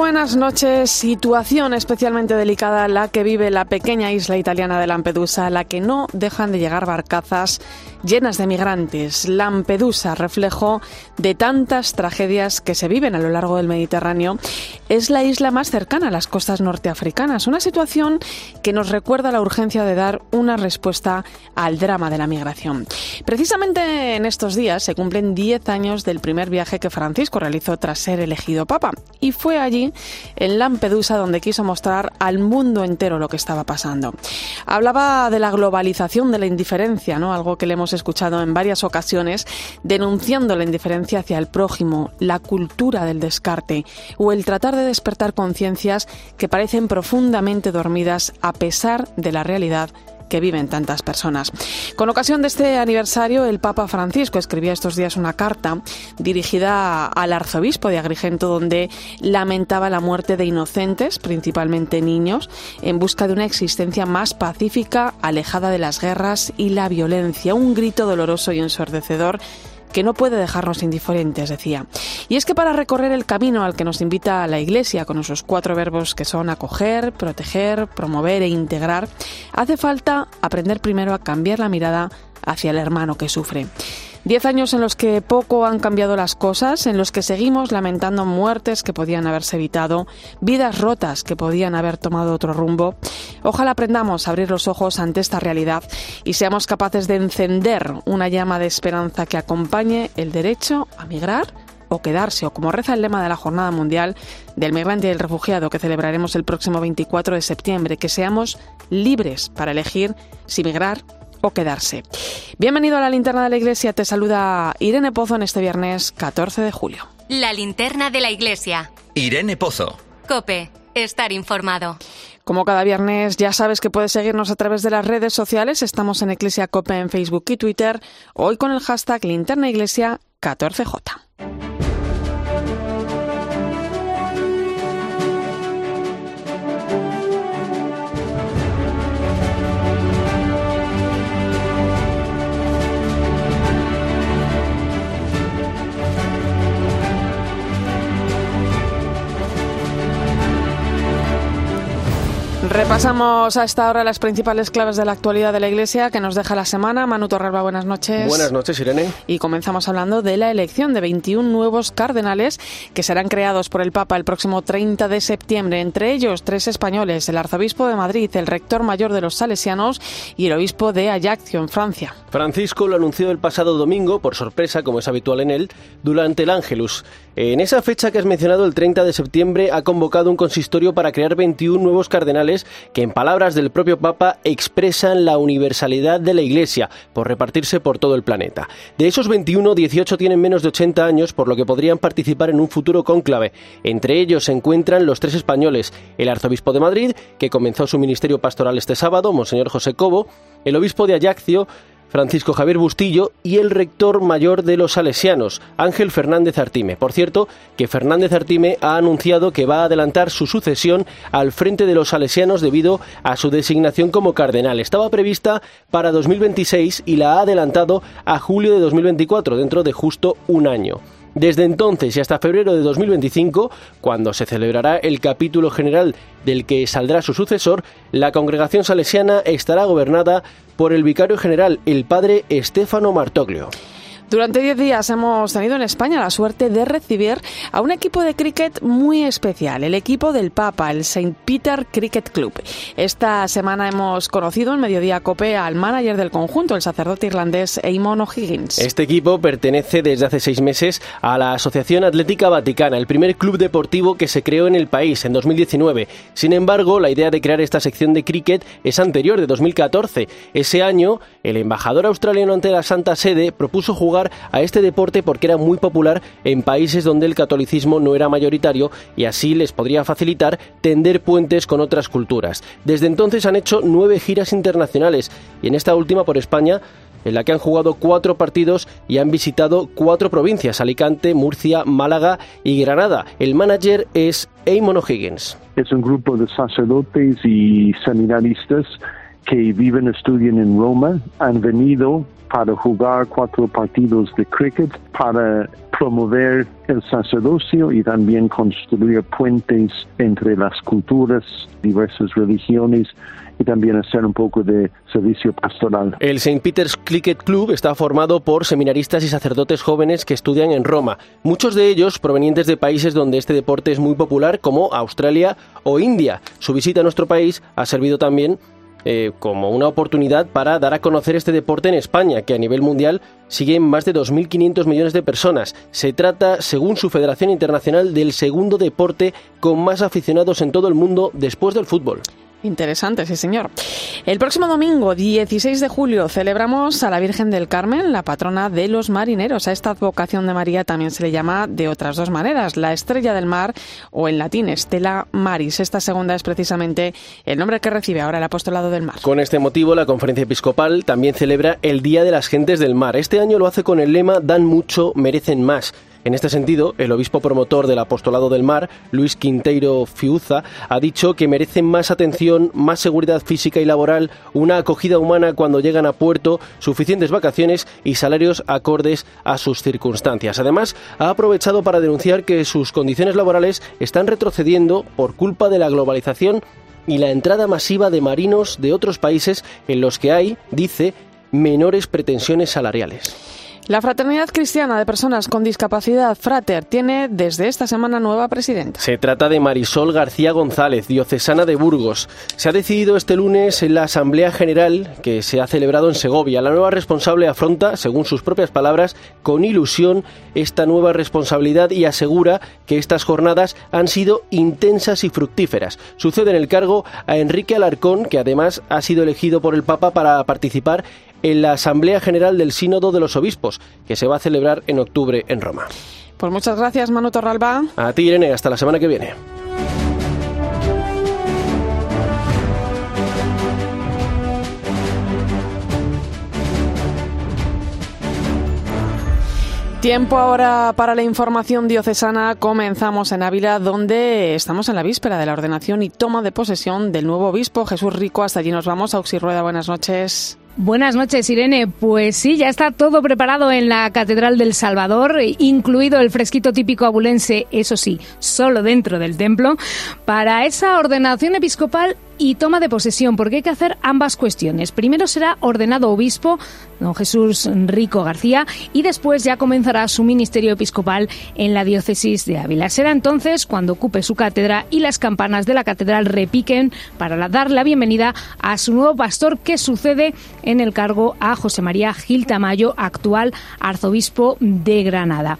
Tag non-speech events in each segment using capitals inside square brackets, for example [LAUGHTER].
buenas noches. Situación especialmente delicada la que vive la pequeña isla italiana de Lampedusa, a la que no dejan de llegar barcazas llenas de migrantes. Lampedusa, reflejo de tantas tragedias que se viven a lo largo del Mediterráneo, es la isla más cercana a las costas norteafricanas. Una situación que nos recuerda la urgencia de dar una respuesta al drama de la migración. Precisamente en estos días se cumplen 10 años del primer viaje que Francisco realizó tras ser elegido Papa. Y fue allí, en Lampedusa, donde quiso mostrar al mundo entero lo que estaba pasando. Hablaba de la globalización de la indiferencia, ¿no? Algo que le hemos escuchado en varias ocasiones, denunciando la indiferencia hacia el prójimo, la cultura del descarte o el tratar de despertar conciencias que parecen profundamente dormidas a pesar de la realidad que viven tantas personas. Con ocasión de este aniversario, el Papa Francisco escribía estos días una carta dirigida al arzobispo de Agrigento donde lamentaba la muerte de inocentes, principalmente niños, en busca de una existencia más pacífica, alejada de las guerras y la violencia. Un grito doloroso y ensordecedor que no puede dejarnos indiferentes, decía. Y es que para recorrer el camino al que nos invita la Iglesia, con esos cuatro verbos que son acoger, proteger, promover e integrar, hace falta aprender primero a cambiar la mirada hacia el hermano que sufre. Diez años en los que poco han cambiado las cosas, en los que seguimos lamentando muertes que podían haberse evitado, vidas rotas que podían haber tomado otro rumbo. Ojalá aprendamos a abrir los ojos ante esta realidad y seamos capaces de encender una llama de esperanza que acompañe el derecho a migrar o quedarse, o como reza el lema de la Jornada Mundial del Migrante y el Refugiado que celebraremos el próximo 24 de septiembre, que seamos libres para elegir si migrar o quedarse. Bienvenido a la linterna de la iglesia, te saluda Irene Pozo en este viernes 14 de julio. La linterna de la iglesia. Irene Pozo. Cope, estar informado. Como cada viernes, ya sabes que puedes seguirnos a través de las redes sociales. Estamos en Iglesia Cope en Facebook y Twitter. Hoy con el hashtag linterna iglesia 14J. Repasamos a esta hora las principales claves de la actualidad de la Iglesia que nos deja la semana. Manu Torralba, buenas noches. Buenas noches, Irene. Y comenzamos hablando de la elección de 21 nuevos cardenales que serán creados por el Papa el próximo 30 de septiembre. Entre ellos, tres españoles, el arzobispo de Madrid, el rector mayor de los salesianos y el obispo de Ajaccio, en Francia. Francisco lo anunció el pasado domingo, por sorpresa, como es habitual en él, durante el Ángelus. En esa fecha que has mencionado, el 30 de septiembre, ha convocado un consistorio para crear 21 nuevos cardenales que, en palabras del propio Papa, expresan la universalidad de la Iglesia por repartirse por todo el planeta. De esos 21, 18 tienen menos de 80 años, por lo que podrían participar en un futuro cónclave. Entre ellos se encuentran los tres españoles, el arzobispo de Madrid, que comenzó su ministerio pastoral este sábado, Monseñor José Cobo, el obispo de Ajaccio, Francisco Javier Bustillo y el rector mayor de los salesianos, Ángel Fernández Artime. Por cierto, que Fernández Artime ha anunciado que va a adelantar su sucesión al frente de los salesianos debido a su designación como cardenal. Estaba prevista para 2026 y la ha adelantado a julio de 2024, dentro de justo un año. Desde entonces y hasta febrero de 2025, cuando se celebrará el capítulo general del que saldrá su sucesor, la congregación salesiana estará gobernada por el vicario general, el padre Estefano Martoglio. Durante 10 días hemos tenido en España la suerte de recibir a un equipo de cricket muy especial, el equipo del Papa, el St. Peter Cricket Club. Esta semana hemos conocido en Mediodía Cope al manager del conjunto, el sacerdote irlandés Eamon O'Higgins. Este equipo pertenece desde hace seis meses a la Asociación Atlética Vaticana, el primer club deportivo que se creó en el país en 2019. Sin embargo, la idea de crear esta sección de cricket es anterior, de 2014. Ese año, el embajador australiano ante la Santa Sede propuso jugar a este deporte porque era muy popular en países donde el catolicismo no era mayoritario y así les podría facilitar tender puentes con otras culturas. Desde entonces han hecho nueve giras internacionales y en esta última por España en la que han jugado cuatro partidos y han visitado cuatro provincias, Alicante, Murcia, Málaga y Granada. El manager es Eamon O'Higgins. Es un grupo de sacerdotes y seminaristas que viven estudian en Roma. Han venido para jugar cuatro partidos de cricket, para promover el sacerdocio y también construir puentes entre las culturas, diversas religiones y también hacer un poco de servicio pastoral. El St. Peter's Cricket Club está formado por seminaristas y sacerdotes jóvenes que estudian en Roma, muchos de ellos provenientes de países donde este deporte es muy popular como Australia o India. Su visita a nuestro país ha servido también eh, como una oportunidad para dar a conocer este deporte en España, que a nivel mundial sigue en más de 2.500 millones de personas. Se trata, según su Federación Internacional, del segundo deporte con más aficionados en todo el mundo después del fútbol. Interesante, sí, señor. El próximo domingo, 16 de julio, celebramos a la Virgen del Carmen, la patrona de los marineros. A esta advocación de María también se le llama de otras dos maneras, la estrella del mar o en latín Estela Maris. Esta segunda es precisamente el nombre que recibe ahora el apostolado del mar. Con este motivo, la Conferencia Episcopal también celebra el Día de las Gentes del Mar. Este año lo hace con el lema Dan mucho, merecen más. En este sentido, el obispo promotor del apostolado del mar, Luis Quinteiro Fiuza, ha dicho que merecen más atención, más seguridad física y laboral, una acogida humana cuando llegan a puerto, suficientes vacaciones y salarios acordes a sus circunstancias. Además, ha aprovechado para denunciar que sus condiciones laborales están retrocediendo por culpa de la globalización y la entrada masiva de marinos de otros países en los que hay, dice, menores pretensiones salariales. La Fraternidad Cristiana de Personas con Discapacidad, Frater, tiene desde esta semana nueva presidenta. Se trata de Marisol García González, diocesana de Burgos. Se ha decidido este lunes en la Asamblea General que se ha celebrado en Segovia. La nueva responsable afronta, según sus propias palabras, con ilusión esta nueva responsabilidad y asegura que estas jornadas han sido intensas y fructíferas. Sucede en el cargo a Enrique Alarcón, que además ha sido elegido por el Papa para participar en la Asamblea General del Sínodo de los Obispos, que se va a celebrar en octubre en Roma. Pues muchas gracias, Manu Torralba. A ti, Irene, hasta la semana que viene. Tiempo ahora para la información diocesana. Comenzamos en Ávila, donde estamos en la víspera de la ordenación y toma de posesión del nuevo obispo Jesús Rico. Hasta allí nos vamos. Auxi Rueda, buenas noches. Buenas noches, Irene. Pues sí, ya está todo preparado en la Catedral del Salvador, incluido el fresquito típico abulense, eso sí, solo dentro del templo, para esa ordenación episcopal y toma de posesión, porque hay que hacer ambas cuestiones. Primero será ordenado obispo don Jesús Rico García y después ya comenzará su ministerio episcopal en la diócesis de Ávila. Será entonces cuando ocupe su cátedra y las campanas de la catedral repiquen para dar la bienvenida a su nuevo pastor que sucede en el cargo a José María Gil Tamayo, actual arzobispo de Granada.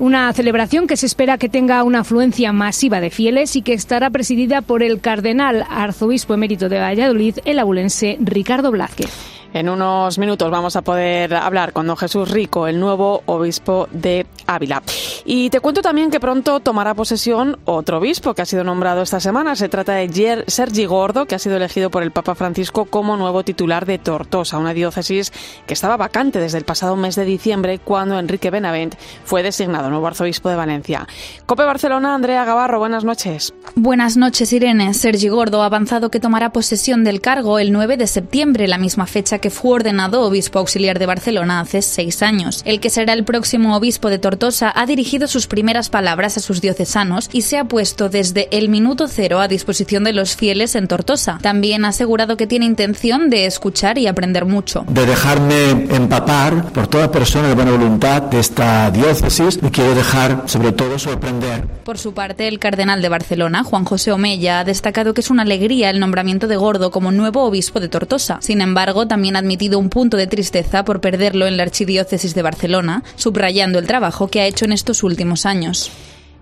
Una celebración que se espera que tenga una afluencia masiva de fieles y que estará presidida por el cardenal arzobispo emérito de Valladolid, el abulense Ricardo Blázquez. En unos minutos vamos a poder hablar con don Jesús Rico, el nuevo obispo de Ávila. Y te cuento también que pronto tomará posesión otro obispo que ha sido nombrado esta semana. Se trata de Sergi Gordo, que ha sido elegido por el Papa Francisco como nuevo titular de Tortosa, una diócesis que estaba vacante desde el pasado mes de diciembre cuando Enrique Benavent fue designado nuevo arzobispo de Valencia. Cope Barcelona, Andrea Gavarro, buenas noches. Buenas noches, Irene. Sergi Gordo ha avanzado que tomará posesión del cargo el 9 de septiembre, la misma fecha que fue ordenado obispo auxiliar de Barcelona hace seis años. El que será el próximo obispo de Tortosa ha dirigido sus primeras palabras a sus diocesanos y se ha puesto desde el minuto cero a disposición de los fieles en Tortosa. También ha asegurado que tiene intención de escuchar y aprender mucho. De dejarme empapar por toda persona de buena voluntad de esta diócesis y quiero dejar sobre todo sorprender. Por su parte, el cardenal de Barcelona, Juan José Omella, ha destacado que es una alegría el nombramiento de Gordo como nuevo obispo de Tortosa. Sin embargo, también ha admitido un punto de tristeza por perderlo en la Archidiócesis de Barcelona, subrayando el trabajo que ha hecho en estos últimos años.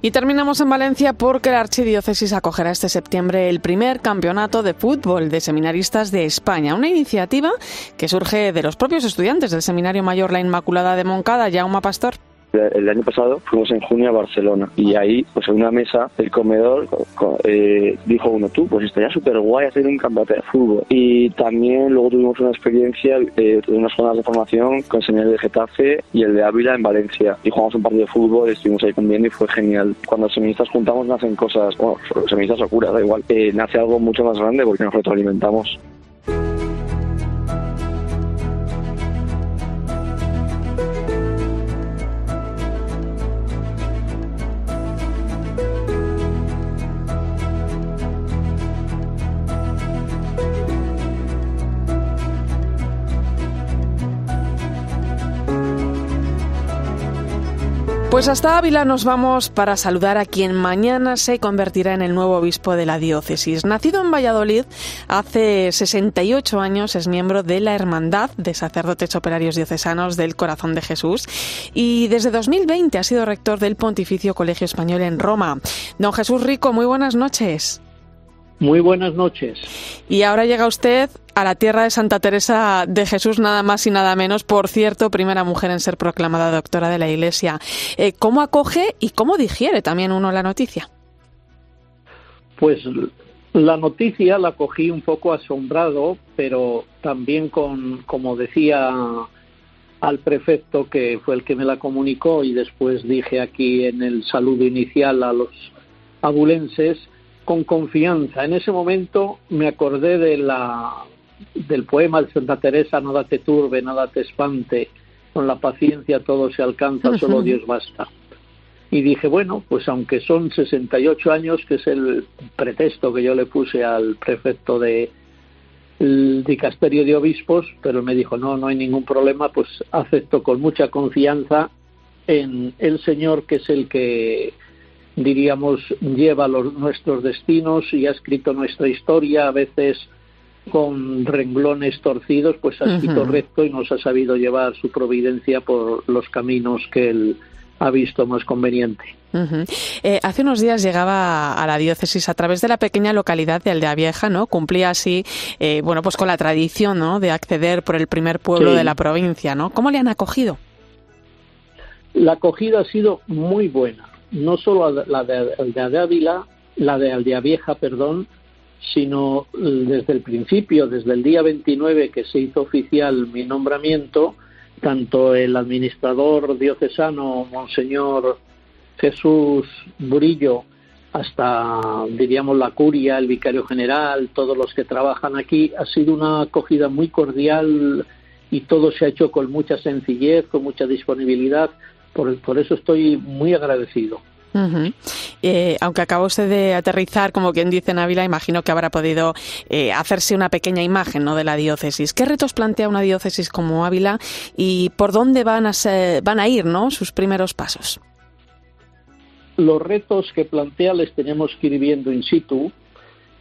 Y terminamos en Valencia porque la Archidiócesis acogerá este septiembre el primer campeonato de fútbol de seminaristas de España, una iniciativa que surge de los propios estudiantes del Seminario Mayor La Inmaculada de Moncada, Jaume Pastor. El año pasado fuimos en junio a Barcelona y ahí, pues en una mesa, el comedor eh, dijo uno, tú, pues estaría súper guay hacer un campeonato de fútbol. Y también luego tuvimos una experiencia eh, de unas jornadas de formación con señales de Getafe y el de Ávila en Valencia. Y jugamos un partido de fútbol, estuvimos ahí comiendo y fue genial. Cuando los seministas juntamos nacen cosas, bueno, seministas o curas, da igual, eh, nace algo mucho más grande porque nos retroalimentamos. Pues hasta Ávila nos vamos para saludar a quien mañana se convertirá en el nuevo obispo de la diócesis. Nacido en Valladolid hace 68 años, es miembro de la Hermandad de Sacerdotes Operarios Diocesanos del Corazón de Jesús y desde 2020 ha sido rector del Pontificio Colegio Español en Roma. Don Jesús Rico, muy buenas noches. Muy buenas noches. Y ahora llega usted a la tierra de Santa Teresa de Jesús, nada más y nada menos, por cierto, primera mujer en ser proclamada doctora de la Iglesia. Eh, ¿Cómo acoge y cómo digiere también uno la noticia? Pues la noticia la cogí un poco asombrado, pero también con, como decía al prefecto, que fue el que me la comunicó, y después dije aquí en el saludo inicial a los abulenses, con confianza. En ese momento me acordé de la del poema de Santa Teresa, nada te turbe, nada te espante, con la paciencia todo se alcanza, solo Dios basta. Y dije, bueno, pues aunque son 68 años, que es el pretexto que yo le puse al prefecto de el dicasterio de obispos, pero me dijo, no, no hay ningún problema, pues acepto con mucha confianza en el Señor, que es el que, diríamos, lleva los, nuestros destinos y ha escrito nuestra historia, a veces con renglones torcidos, pues ha sido recto y nos ha sabido llevar su providencia por los caminos que él ha visto más conveniente. Eh, hace unos días llegaba a la diócesis a través de la pequeña localidad de Aldea Vieja, ¿no? Cumplía así, eh, bueno, pues con la tradición, ¿no? De acceder por el primer pueblo de la provincia, ¿no? ¿Cómo le han acogido? La acogida ha sido muy buena. No solo la de Aldea Ávila, la de Aldea Vieja, perdón, sino desde el principio, desde el día 29 que se hizo oficial mi nombramiento, tanto el administrador diocesano, Monseñor Jesús Burillo, hasta, diríamos, la curia, el vicario general, todos los que trabajan aquí, ha sido una acogida muy cordial y todo se ha hecho con mucha sencillez, con mucha disponibilidad. Por, por eso estoy muy agradecido. Eh, aunque acaba usted de aterrizar, como quien dice en Ávila, imagino que habrá podido eh, hacerse una pequeña imagen ¿no? de la diócesis. ¿Qué retos plantea una diócesis como Ávila y por dónde van a, van a ir ¿no? sus primeros pasos? Los retos que plantea les tenemos que ir viendo in situ.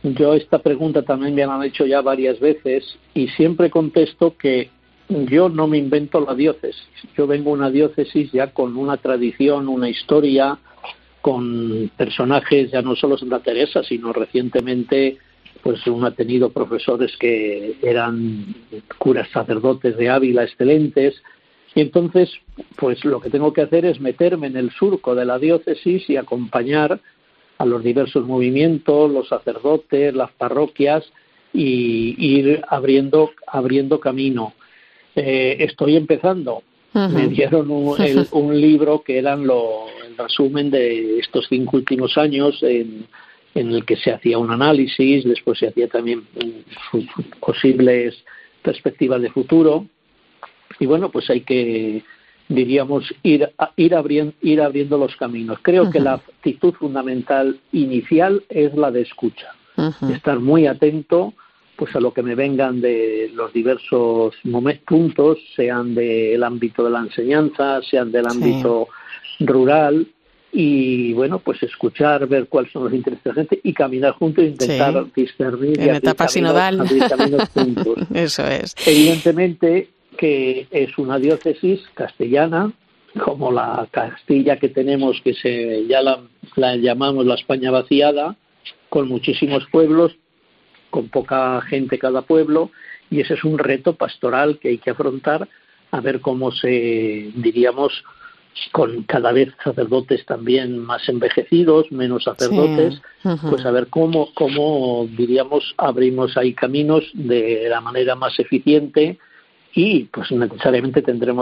Yo esta pregunta también me han hecho ya varias veces y siempre contesto que yo no me invento la diócesis. Yo vengo a una diócesis ya con una tradición, una historia, con personajes ya no solo Santa Teresa, sino recientemente pues uno ha tenido profesores que eran curas sacerdotes de Ávila excelentes y entonces pues lo que tengo que hacer es meterme en el surco de la diócesis y acompañar a los diversos movimientos, los sacerdotes, las parroquias y ir abriendo abriendo camino. Eh, estoy empezando. Me dieron [LAUGHS] un, libro que eran lo, resumen de estos cinco últimos años en, el que se hacía un análisis, después se hacía también posibles perspectivas de futuro. Y bueno, pues hay que, diríamos, ir, ir, abriendo, ir abriendo los caminos. Creo que la actitud fundamental inicial es la de escucha, estar muy atento pues a lo que me vengan de los diversos puntos, sean del ámbito de la enseñanza, sean del ámbito rural y bueno, pues escuchar, ver cuáles son los intereses de la gente y caminar juntos e intentar discernir en etapa sinodal. juntos. [LAUGHS] Eso es. Evidentemente que es una diócesis castellana, como la Castilla que tenemos, que se ya la, la llamamos la España vaciada, con muchísimos pueblos, con poca gente cada pueblo, y ese es un reto pastoral que hay que afrontar a ver cómo se, diríamos, con cada vez sacerdotes también más envejecidos, menos sacerdotes, pues a ver cómo, cómo, diríamos, abrimos ahí caminos de la manera más eficiente y pues necesariamente tendremos